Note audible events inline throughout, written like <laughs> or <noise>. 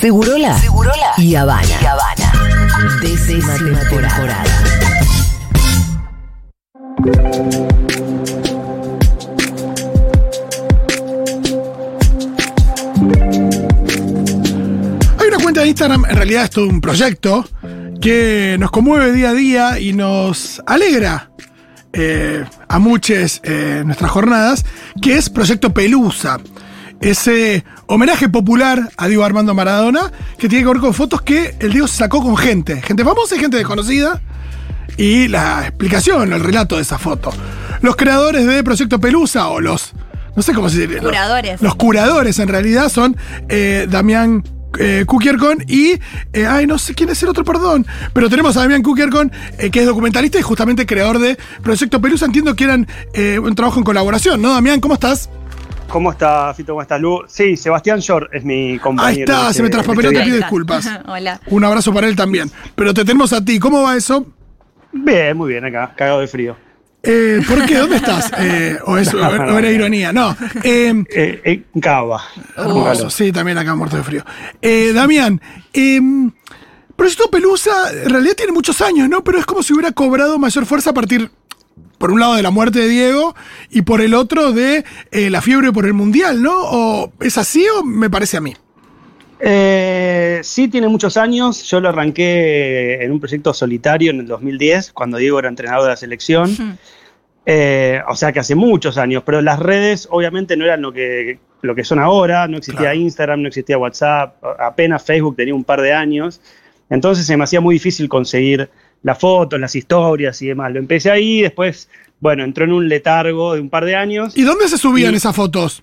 Segurola, Segurola y Habana. Y Habana. Décima temporada. Hay una cuenta de Instagram, en realidad es todo un proyecto que nos conmueve día a día y nos alegra eh, a muchas eh, nuestras jornadas, que es Proyecto Pelusa. Ese homenaje popular a Diego Armando Maradona, que tiene que ver con fotos que el Diego sacó con gente, gente famosa y gente desconocida, y la explicación, el relato de esa foto. Los creadores de Proyecto Pelusa, o los, no sé cómo se dice. los- Curadores. Los, curadores en realidad son eh, Damián eh, Kukierkon y. eh, ay, no sé quién es el otro, perdón. Pero tenemos a Damián Kukierkon, eh, que es documentalista y justamente creador de Proyecto Pelusa. Entiendo que eran eh, un trabajo en colaboración, ¿no, Damián? ¿Cómo estás? ¿Cómo está, Fito? ¿Cómo está, Lu? Sí, Sebastián Short es mi compañero. Ahí está, de se me este- traspapeló, de te pido disculpas. <laughs> Hola. Un abrazo para él también. Pero te tenemos a ti. ¿Cómo va eso? Bien, muy bien acá, cagado de frío. Eh, ¿Por qué? ¿Dónde estás? <laughs> Eh, o, es, o- o era ironía. No. Eh, Eh, en Cava. Hermoso, sí, también acá muerto de frío. Eh, Damián, eh, Proyecto Pelusa en realidad tiene muchos años, ¿no? Pero es como si hubiera cobrado mayor fuerza a partir, por un lado, de la muerte de Diego y por el otro de eh, la fiebre por el Mundial, ¿no? ¿O es así o me parece a mí? Eh, sí, tiene muchos años. Yo lo arranqué en un proyecto solitario en el 2010, cuando Diego era entrenador de la selección. Eh, o sea que hace muchos años, pero las redes obviamente no eran lo que, lo que son ahora, no existía Claro. Instagram, no existía WhatsApp, apenas Facebook tenía un par de años, entonces se me hacía muy difícil conseguir las fotos, las historias y demás. Lo empecé ahí, después, bueno, entró en un letargo de un par de años. ¿Y dónde se subían Y- esas fotos?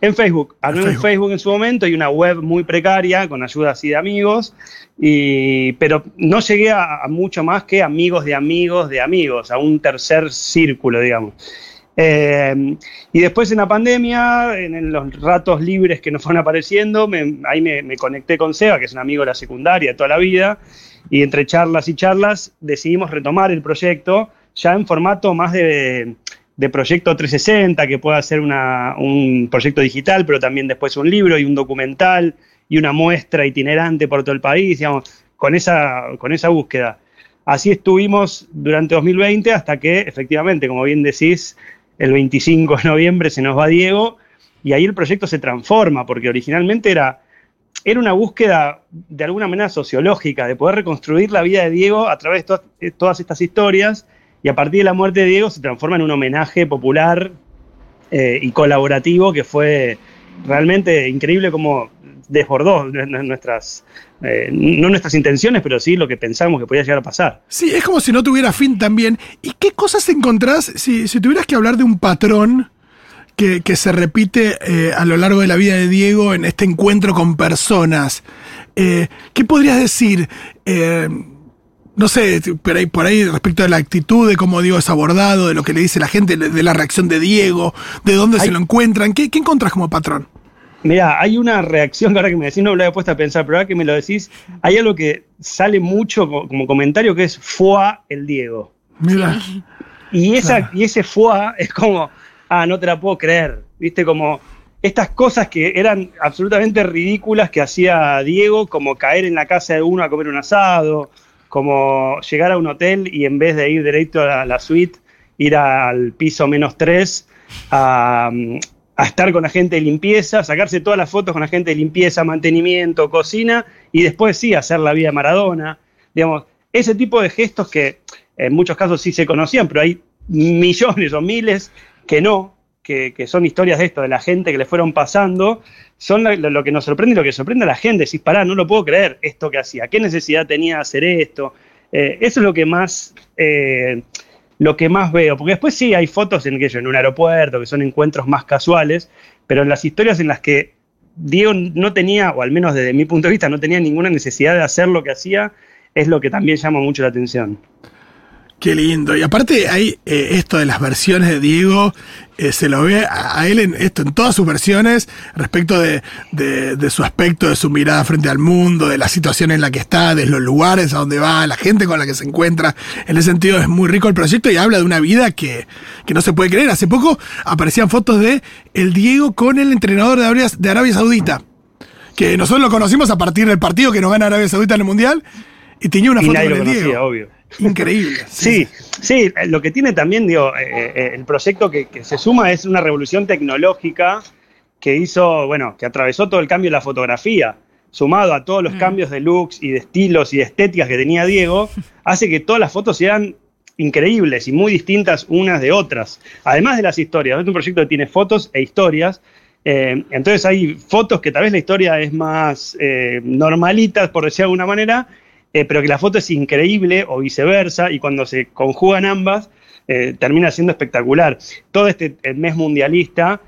En Facebook, armé En un Facebook. Facebook en su momento y una web muy precaria, con ayuda así de amigos, y, pero no llegué a, a mucho más que amigos de amigos de amigos, a un tercer círculo, digamos. Eh, y después en la pandemia, en, en los ratos libres que nos fueron apareciendo, me- ahí me, me conecté con Seba, que es un amigo de la secundaria toda la vida, y entre charlas y charlas decidimos retomar el proyecto ya en formato más de, proyecto 360, que pueda ser un proyecto digital, pero también después un libro y un documental y una muestra itinerante por todo el país, digamos, con esa, con esa búsqueda. Así estuvimos durante 2020 hasta que, efectivamente, como bien decís, el 25 de noviembre se nos va Diego y ahí el proyecto se transforma, porque originalmente era, era una búsqueda de alguna manera sociológica, de poder reconstruir la vida de Diego a través de to- de todas estas historias y a partir de la muerte de Diego se transforma en un homenaje popular eh, y colaborativo que fue realmente increíble como desbordó nu- nu- nuestras, eh, no nuestras intenciones, pero sí lo que pensamos que podía llegar a pasar. Sí, es como si no tuviera fin también. ¿Y qué cosas encontrás si tuvieras que hablar de un patrón que, que se repite eh, a lo largo de la vida de Diego en este encuentro con personas? Eh, ¿Qué podrías decir? Eh, no sé, por ahí, por ahí respecto de la actitud, de cómo Diego es abordado, de lo que le dice la gente, de la reacción de Diego, de dónde se lo encuentran. ¿Qué, qué encontrás como patrón? Mira, hay una reacción que <laughs> ahora que me decís, no me lo había puesto a pensar, pero ahora que me lo decís, hay algo que sale mucho co- como comentario que es FUA el Diego. Mira. Y, esa, Claro. y ese FUA es como, ah, no te la puedo creer, viste, como estas cosas que eran absolutamente ridículas que hacía Diego, como caer en la casa de uno a comer un asado, como llegar a un hotel y en vez de ir directo a la, suite, ir al piso menos tres a, a estar con la gente de limpieza, sacarse todas las fotos con la gente de limpieza, mantenimiento, cocina, y después sí hacer la vida de Maradona. Digamos, ese tipo de gestos que en muchos casos sí se conocían, pero hay millones o miles que no, que, que son historias de esto, de la gente que le fueron pasando, son lo, que nos sorprende y lo que sorprende a la gente. Decís, pará, no lo puedo creer esto que hacía, qué necesidad tenía de hacer esto. Eh, eso es lo que más. eh, lo que más veo, porque después sí hay fotos en que en un aeropuerto, que son encuentros más casuales, pero en las historias en las que Diego no tenía, o al menos desde mi punto de vista, no tenía ninguna necesidad de hacer lo que hacía, es lo que también llama mucho la atención. Qué lindo. Y aparte hay eh, esto de las versiones de Diego, eh, se lo ve a, a él en esto, en todas sus versiones, respecto de, de- de su aspecto, de su mirada frente al mundo, de la situación en la que está, de los lugares a donde va, la gente con la que se encuentra. En ese sentido es muy rico el proyecto y habla de una vida que, que no se puede creer. Hace poco aparecían fotos de el Diego con el entrenador de Arabia, de Arabia Saudita. que nosotros lo conocimos a partir del partido que nos gana Arabia Saudita en el Mundial y tenía una Y foto con el conocía, Diego. obvio. Increíble. Sí, sí, eh, lo que tiene también, digo, eh, eh, el proyecto que, que se suma es una revolución tecnológica que hizo, bueno, que atravesó todo el cambio de la fotografía, sumado a todos los cambios de looks y de estilos y de estéticas que tenía Diego, <laughs> hace que todas las fotos sean increíbles y muy distintas unas de otras. Además de las historias, es un proyecto que tiene fotos e historias. eh, entonces hay fotos que tal vez la historia es más eh, normalita, por decir de alguna manera, eh, pero que la foto es increíble o viceversa, y cuando se conjugan ambas, eh, termina siendo espectacular. Todo este el mes mundialista,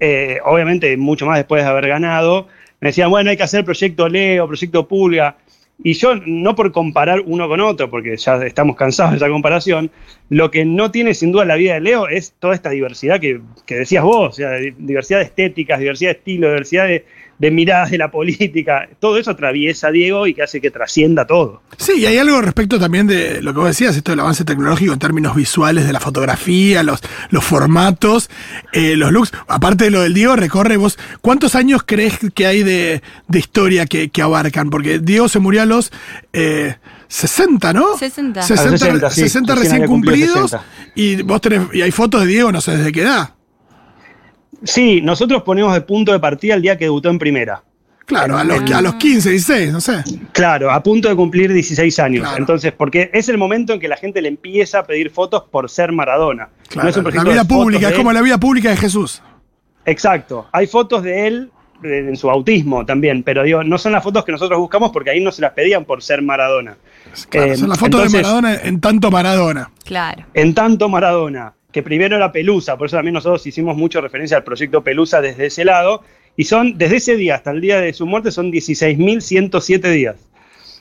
eh, obviamente mucho más después de haber ganado, me decían, bueno, hay que hacer proyecto Leo, proyecto Pulga. Y yo, no por comparar uno con otro, porque ya estamos cansados de esa comparación, lo que no tiene sin duda la vida de Leo es toda esta diversidad que, que decías vos, o sea, di- diversidad de estéticas, diversidad de estilo, diversidad de, de miradas de la política. Todo eso atraviesa a Diego y que hace que trascienda todo. Sí, y hay algo respecto también de lo que vos decías, esto del avance tecnológico en términos visuales de la fotografía, los, los formatos, eh, los looks. Aparte de lo del Diego, recorre vos, ¿cuántos años crees que hay de, de historia que, que abarcan? Porque Diego se murió a los eh, 60, ¿no? 60. 60, A los 60, sí, 60 recién cumplidos. 60. Y vos tenés, y hay fotos de Diego, no sé desde qué edad. Sí, nosotros ponemos de punto de partida el día que debutó en primera. Claro, a los, a los 15, 16, no sé. Claro, a punto de cumplir 16 años. Claro. Entonces, porque es el momento en que la gente le empieza a pedir fotos por ser Maradona. Claro, No es un la vida pública, es como la vida pública de Jesús. Exacto. Hay fotos de él eh, en su autismo también, pero digo, no son las fotos que nosotros buscamos porque ahí no se las pedían por ser Maradona. Claro, Eh, son las fotos de Maradona en tanto Maradona. Claro. En tanto Maradona, que primero era Pelusa, por eso también nosotros hicimos mucha referencia al proyecto Pelusa desde ese lado, y son, desde ese día hasta el día de su muerte, son 16.107 días.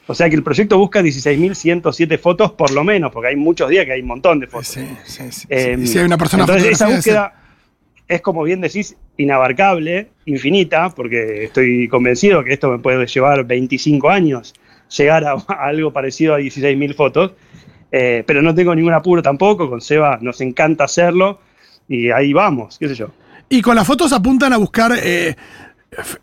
O sea que el proyecto busca 16.107 fotos por lo menos, porque hay muchos días que hay un montón de fotos. Sí, sí, sí. Eh, Y si hay una persona entonces esa búsqueda es como bien decís inabarcable, infinita, porque estoy convencido que esto me puede llevar 25 años llegar a, a algo parecido a 16.000 fotos, eh, pero no tengo ningún apuro tampoco, con Seba nos encanta hacerlo y ahí vamos, qué sé yo. ¿Y con las fotos apuntan a buscar eh,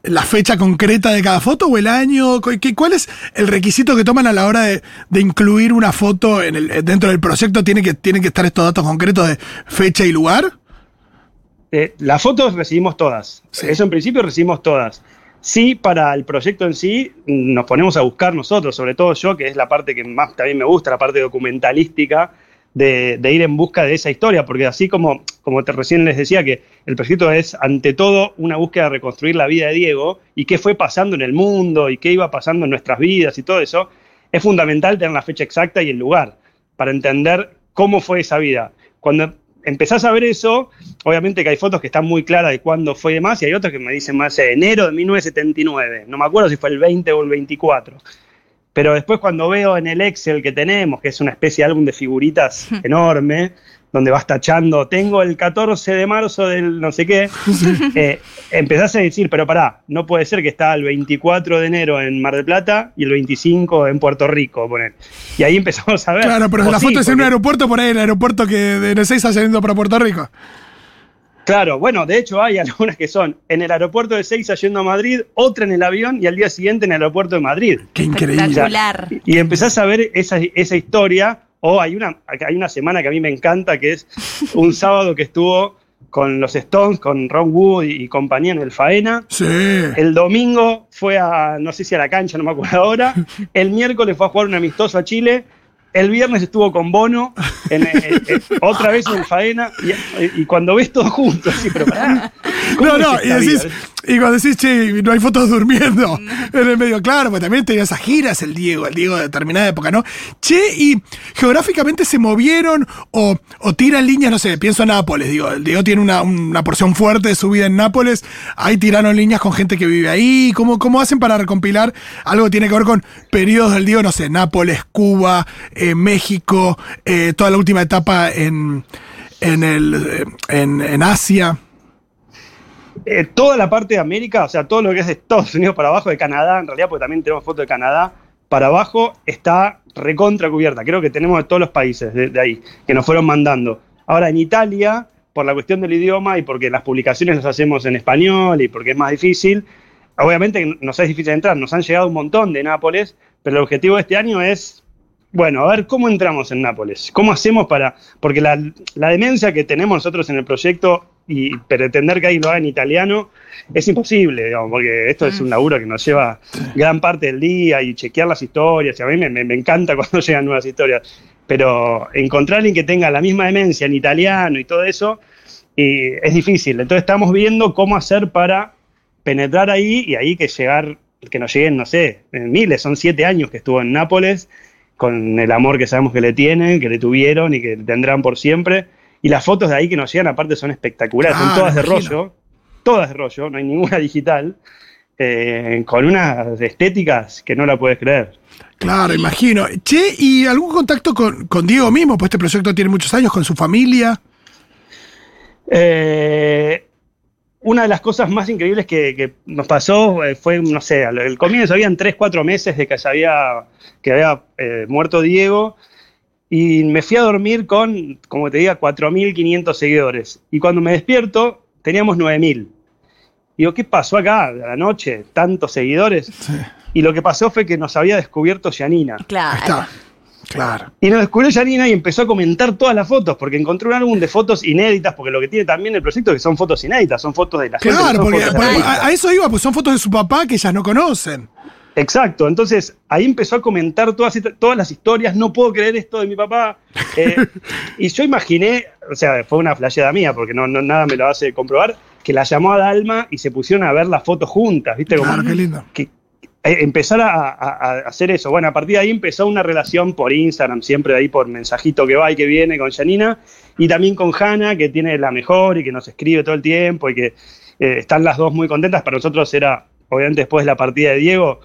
la fecha concreta de cada foto o el año? ¿Cu- qué- ¿Cuál es el requisito que toman a la hora de, de incluir una foto en el, dentro del proyecto? ¿Tiene que, ¿Tienen que estar estos datos concretos de fecha y lugar? Eh, las fotos recibimos todas. Sí. Eso en principio recibimos todas. Sí, para el proyecto en sí nos ponemos a buscar nosotros, sobre todo yo, que es la parte que más también me gusta, la parte documentalística, de, de ir en busca de esa historia, porque así como, como te recién les decía, que el proyecto es ante todo una búsqueda de reconstruir la vida de Diego y qué fue pasando en el mundo y qué iba pasando en nuestras vidas y todo eso, es fundamental tener la fecha exacta y el lugar para entender cómo fue esa vida. Cuando empezás a ver eso, obviamente que hay fotos que están muy claras de cuándo fue y demás, y hay otras que me dicen más de enero de 1979. No me acuerdo si fue el 20 o el 24. Pero después cuando veo en el Excel que tenemos, que es una especie de álbum de figuritas enorme, donde vas tachando, tengo el 14 de marzo del no sé qué, eh, empezás a decir, pero pará, no puede ser que está el 24 de enero en Mar del Plata y el 25 en Puerto Rico, poner. Y ahí empezamos a ver. Claro, pero la sí, foto es en un aeropuerto, por ahí el aeropuerto que de Ezeiza saliendo para Puerto Rico. Claro, bueno, de hecho hay <laughs> algunas que son en el aeropuerto de Seiza yendo a Madrid, otra en el avión y al día siguiente en el aeropuerto de Madrid. Qué increíble. Espectacular. Y empezás a ver esa, esa historia, o hay una, hay una semana que a mí me encanta, que es un <laughs> sábado que estuvo con los Stones, con Ron Wood y, y compañía en el Faena. Sí. El domingo fue a, no sé si a la cancha, no me acuerdo ahora. <laughs> El miércoles fue a jugar un amistoso a Chile. El viernes estuvo con Bono, en, en- en- otra vez en Faena. Y, y cuando ves todo junto, así, pero pará. ¿cómo No, es no, y decís, y cuando decís, che, no hay fotos durmiendo en el medio, claro, pues también tenía esas giras el Diego, el Diego de determinada época, ¿no? Che, y geográficamente se movieron o, o tiran líneas, no sé, pienso en Nápoles, digo, el Diego tiene una, una porción fuerte de su vida en Nápoles, ahí tiraron líneas con gente que vive ahí, ¿cómo, cómo hacen para recompilar algo que tiene que ver con periodos del Diego, no sé, Nápoles, Cuba, eh, México, eh, toda la última etapa en, en, el, eh, en, Asia? Eh, toda la parte de América, o sea, todo lo que es de Estados Unidos para abajo, de Canadá, en realidad, porque también tenemos fotos de Canadá, para abajo está recontra cubierta. Creo que tenemos de todos los países de, de ahí, que nos fueron mandando. Ahora, en Italia, por la cuestión del idioma y porque las publicaciones las hacemos en español y porque es más difícil, obviamente nos es difícil entrar, nos han llegado un montón de Nápoles, pero el objetivo de este año es, bueno, a ver cómo entramos en Nápoles, cómo hacemos para, porque la, la demencia que tenemos nosotros en el proyecto y pretender que ahí lo haga en italiano es imposible, digamos, porque esto es un laburo que nos lleva gran parte del día y chequear las historias, y a mí me, me- me encanta <laughs> cuando llegan nuevas historias, pero encontrar a alguien que tenga la misma demencia en italiano y todo eso, y es difícil. Entonces estamos viendo cómo hacer para penetrar ahí y ahí que llegar, que nos lleguen, no sé, miles, son siete años que estuvo en Nápoles, con el amor que sabemos que le tienen, que le tuvieron y que tendrán por siempre. Y las fotos de ahí que nos llegan, aparte, son espectaculares, son todas de rollo, todas de rollo, no hay ninguna <laughs> digital, eh, con unas estéticas que no la puedes creer. Claro, imagino. Che, ¿y algún contacto con, con Diego mismo? Pues este proyecto tiene muchos años, con su familia. Eh, una de las cosas más increíbles que, que nos pasó eh, fue, no sé, al comienzo habían 3, 4 meses de que se había, que había eh, muerto Diego y me fui a dormir con, como te diga, 4.500 seguidores. Y cuando me despierto, teníamos 9.000. Digo, ¿qué pasó acá a la noche? ¿Tantos seguidores? Sí, Y lo que pasó fue que nos había descubierto Yanina. Claro. Claro. Y nos descubrió Yanina y empezó a comentar todas las fotos, porque encontró un álbum de fotos inéditas, porque lo que tiene también el proyecto es que son fotos inéditas, son fotos de la gente. no Claro, porque, a, a eso iba, pues son fotos de su papá que ellas no conocen. Exacto, entonces ahí empezó a comentar todas, todas las historias, no puedo creer esto de mi papá. Eh, <laughs> y yo imaginé, o sea, fue una flasheada mía, porque no, no- nada me lo hace comprobar, que la llamó a Dalma y se pusieron a ver las fotos juntas, ¿viste? Como Claro, qué lindo. que empezar a, a- a hacer eso. Bueno, a partir de ahí empezó una relación por Instagram, siempre ahí por mensajito que va y que viene con Janina, y también con Hanna, que tiene la mejor y que nos escribe todo el tiempo y que eh, están las dos muy contentas. Para nosotros era, obviamente después de la partida de Diego,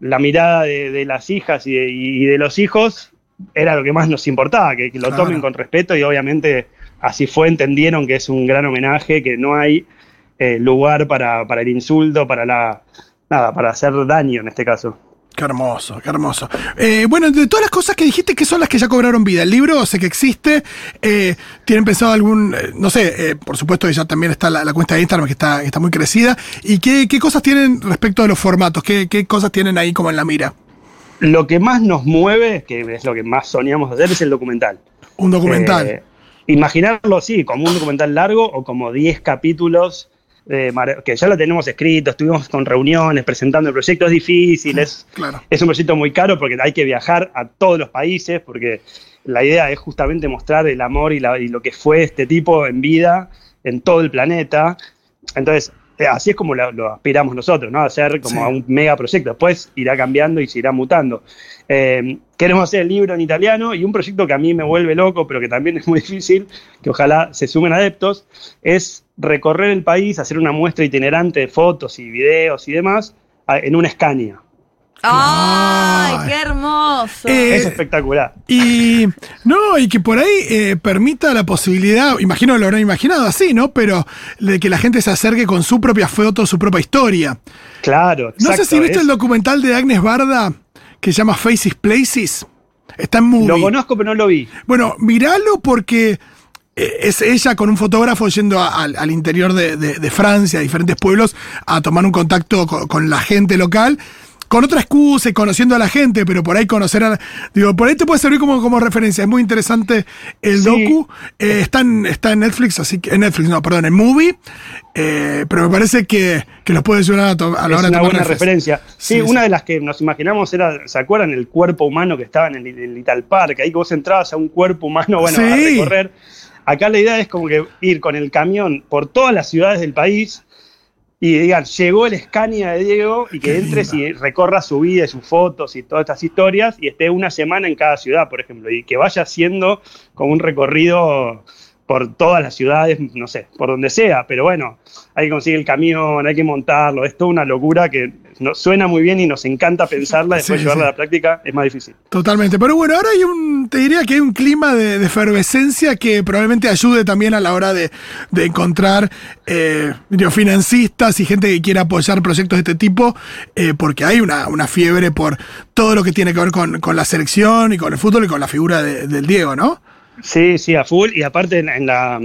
la mirada de, de las hijas y de, y de los hijos era lo que más nos importaba, que, que lo Claro. tomen con respeto y obviamente así fue, entendieron que es un gran homenaje, que no hay eh, lugar para, para el insulto, para la nada, para hacer daño en este caso. Qué hermoso, qué hermoso. Eh, bueno, de todas las cosas que dijiste, ¿qué son las que ya cobraron vida? El libro sé que existe. eh, ¿Tienen pensado algún, eh, no sé, por supuesto que ya también está la, la cuenta de Instagram que está, que está muy crecida. ¿Y qué, qué cosas tienen respecto de los formatos? ¿Qué, qué cosas tienen ahí como en la mira? Lo que más nos mueve, que es lo que más soñamos hacer, es el documental. Un documental. Imaginarlo así, como un documental largo o como 10 capítulos, eh, que ya lo tenemos escrito, estuvimos con reuniones presentando el proyecto, es difícil, es, claro. es un proyecto muy caro porque hay que viajar a todos los países, porque la idea es justamente mostrar el amor y, la- y lo que fue este tipo en vida en todo el planeta. Entonces, así es como lo, lo aspiramos nosotros, ¿no? Hacer como Sí. a un mega proyecto. Después irá cambiando y se irá mutando. Eh, queremos hacer el libro en italiano y un proyecto que a mí me vuelve loco, pero que también <laughs> es muy difícil, que ojalá se sumen adeptos, es recorrer el país, hacer una muestra itinerante de fotos y videos y demás en una Scania. ¡Ay, qué hermoso! Eh, Es espectacular. Y no, y que por ahí eh, permita la posibilidad, imagino que lo habrán imaginado así, ¿no? Pero de que la gente se acerque con su propia foto, su propia historia. Claro, No sé exacto, si viste es- el documental de Agnes Barda que se llama Faces Places. Está en movie. Lo conozco, pero no lo vi. Bueno, miralo porque eh, es ella con un fotógrafo yendo a- al, al interior de, de- de Francia, a diferentes pueblos, a tomar un contacto con, con la gente local. Con otra excusa y conociendo a la gente, pero por ahí conocer a. Digo, por ahí te puede servir como, como referencia. Es muy interesante el Sí. docu. Eh, está, en, está en Netflix, así que. En Netflix, no, perdón, en Movie. Eh, pero me parece que, que los puede ayudar a, to- a la es hora de una tomar buena refres- referencia. Sí, Sí, una sí. de las que nos imaginamos era, ¿se acuerdan el cuerpo humano que estaba en el, el Little Park? Ahí que vos entrabas a un cuerpo humano, bueno, a recorrer. Acá la idea es como que ir con el camión por todas las ciudades del país y digan, llegó el Scania de Diego y que Qué entres y recorra su vida y sus fotos y todas estas historias y esté una semana en cada ciudad, por ejemplo, y que vaya haciendo como un recorrido por todas las ciudades, no sé, por donde sea, pero bueno, hay que conseguir el camión, hay que montarlo, es toda una locura que nos suena muy bien y nos encanta pensarla, después <laughs> Sí, llevarla sí. a la práctica es más difícil. Totalmente. Pero bueno, ahora hay un, te diría que hay un clima de, de efervescencia que probablemente ayude también a la hora de, de encontrar eh, financistas y gente que quiera apoyar proyectos de este tipo, eh, porque hay una, una fiebre por todo lo que tiene que ver con, con la selección y con el fútbol y con la figura de- del Diego, ¿no? Sí, sí, a full. Y aparte en, en la,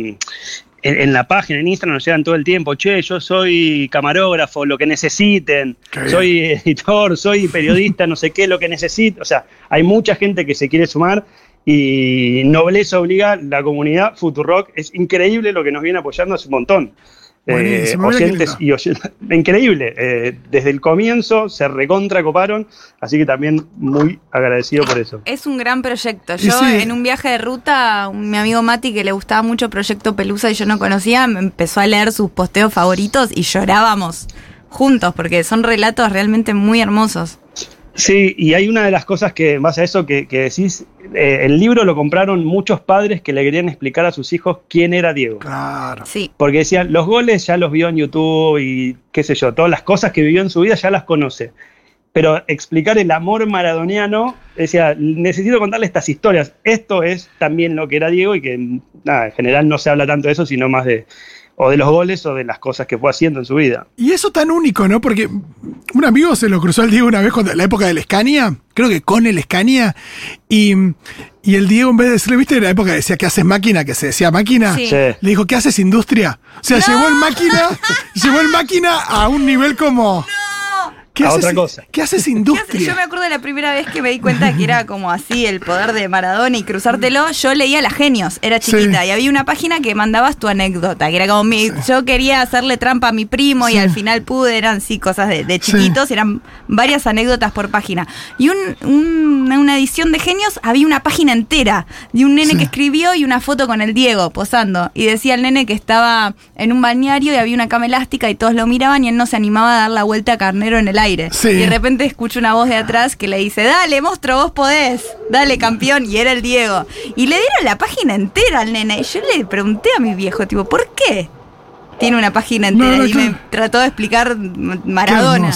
en, en la página, en Instagram, nos llegan todo el tiempo, che, yo soy camarógrafo, lo que necesiten, Qué bien. soy editor, soy periodista, no sé qué, lo que necesito. O sea, hay mucha gente que se quiere sumar y nobleza obliga, la comunidad Futurock, es increíble lo que nos viene apoyando hace un montón. Eh, oyentes y oyen- <laughs> increíble. eh, desde el comienzo se recontra coparon, así que también muy agradecido por eso. Es un gran proyecto. Yo sí. en un viaje de ruta, mi amigo Mati, que le gustaba mucho Proyecto Pelusa y yo no conocía, me empezó a leer sus posteos favoritos y llorábamos juntos porque son relatos realmente muy hermosos. Sí, y hay una de las cosas que, en base a eso, que, que decís, eh, el libro lo compraron muchos padres que le querían explicar a sus hijos quién era Diego. Claro. Sí. Porque decían, los goles ya los vio en YouTube y qué sé yo, todas las cosas que vivió en su vida ya las conoce. Pero explicar el amor maradoniano, decía, necesito contarle estas historias. Esto es también lo que era Diego y que, nada, en general no se habla tanto de eso, sino más de, o de los goles o de las cosas que fue haciendo en su vida. Y eso tan único, ¿no? Porque un amigo se lo cruzó al Diego una vez cuando la época del Scania, creo que con el Scania, y, y el Diego en vez de decirle, ¿viste? En la época decía que haces máquina, que se decía máquina, Sí. Sí. le dijo, ¿qué haces industria? O sea, llevó el máquina, llevó el máquina a un nivel como... ¿Qué A haces, otra cosa. ¿Qué haces ¿Qué hace? industria? Yo me acuerdo de la primera vez que me di cuenta que era como así el poder de Maradona y cruzártelo. Yo leía Las Genios, era chiquita, Sí. y había una página que mandabas tu anécdota, que era como mi, yo quería hacerle trampa a mi primo y al final pude, eran sí cosas de, de Sí. chiquitos, eran varias anécdotas por página. Y un- un- una edición de Genios había una página entera de un nene Sí. que escribió y una foto con el Diego posando. Y decía el nene que estaba en un balneario y había una cama elástica y todos lo miraban y él no se animaba a dar la vuelta a carnero en el aire. Sí. Y de repente escucho una voz de atrás que le dice, dale, monstruo, vos podés, dale, campeón, y era el Diego. Y le dieron la página entera al nene. Y yo le pregunté a mi viejo, tipo, ¿por qué tiene una página entera? no, y me trató de explicar Maradona.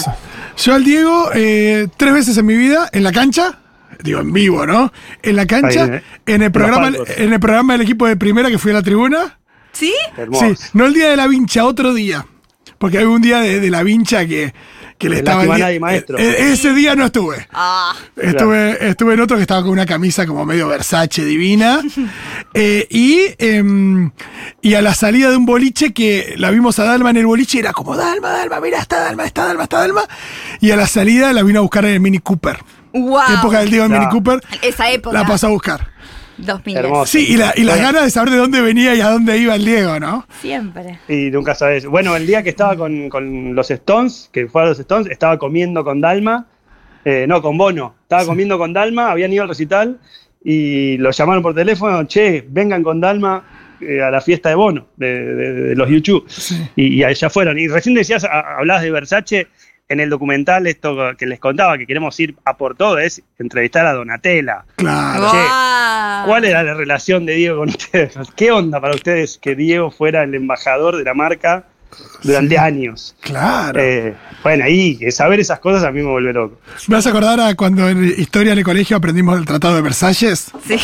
Yo al Diego, eh, tres veces en mi vida, en la cancha, digo en vivo, ¿no? En la cancha, Ahí, eh, en el programa, en el programa del equipo de primera que fui a la tribuna. ¿Sí? Hermoso. Sí, no el día de la vincha, otro día. Porque hay un día de, de la vincha que, que le De estaba. lástima el día- nadie, maestro. eh, ese día no estuve. Ah, Estuve, estuve en otro que estaba con una camisa como medio Versace divina. <laughs> Eh, y, em, y a la salida de un boliche que la vimos a Dalma en el boliche, era como Dalma, Dalma, mira, está Dalma, está Dalma, está Dalma. Y a la salida la vino a buscar en el Mini Cooper. wow. Época del Diego Claro. Mini Cooper. Esa época. La pasó a buscar. 2000. Hermoso. Sí, y, la, y las ganas de saber de dónde venía y a dónde iba el Diego, ¿no? Siempre. Y nunca sabes. Bueno, el día que estaba con, con los Stones, que fue a los Stones, estaba comiendo con Dalma, eh, no, con Bono, estaba comiendo con Dalma, habían ido al recital y lo llamaron por teléfono, che, vengan con Dalma eh, a la fiesta de Bono, de, de- de los YouTube. Y, y allá fueron. Y recién decías, a- hablabas de Versace, en el documental esto que les contaba, que queremos ir a por todo, es entrevistar a Donatella. Claro. Che. ¿Cuál era la relación de Diego con ustedes? ¿Qué onda para ustedes que Diego fuera el embajador de la marca durante Sí. años? Claro. Eh, bueno, ahí, que saber esas cosas a mí me vuelve loco. ¿Me vas a acordar a cuando en historia en el colegio aprendimos el Tratado de Versalles? Sí.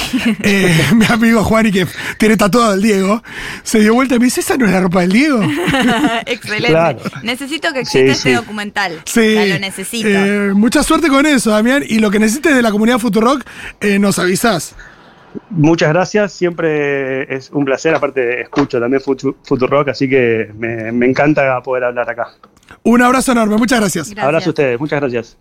Eh, <laughs> mi amigo Juan, y que tiene tatuado al Diego, se dio vuelta y me dice, ¿esa no es la ropa del Diego? <laughs> Excelente. Claro. Necesito que exista Sí, este sí. documental. Sí. Ya lo necesito. Eh, mucha suerte con eso, Damián. Y lo que necesites de la comunidad Futurock, eh, nos avisas. Muchas gracias, siempre es un placer. Aparte, escucho también Futu- Futurock, así que me, me encanta poder hablar acá. Un abrazo enorme, muchas gracias. Gracias. Abrazo a ustedes, muchas gracias.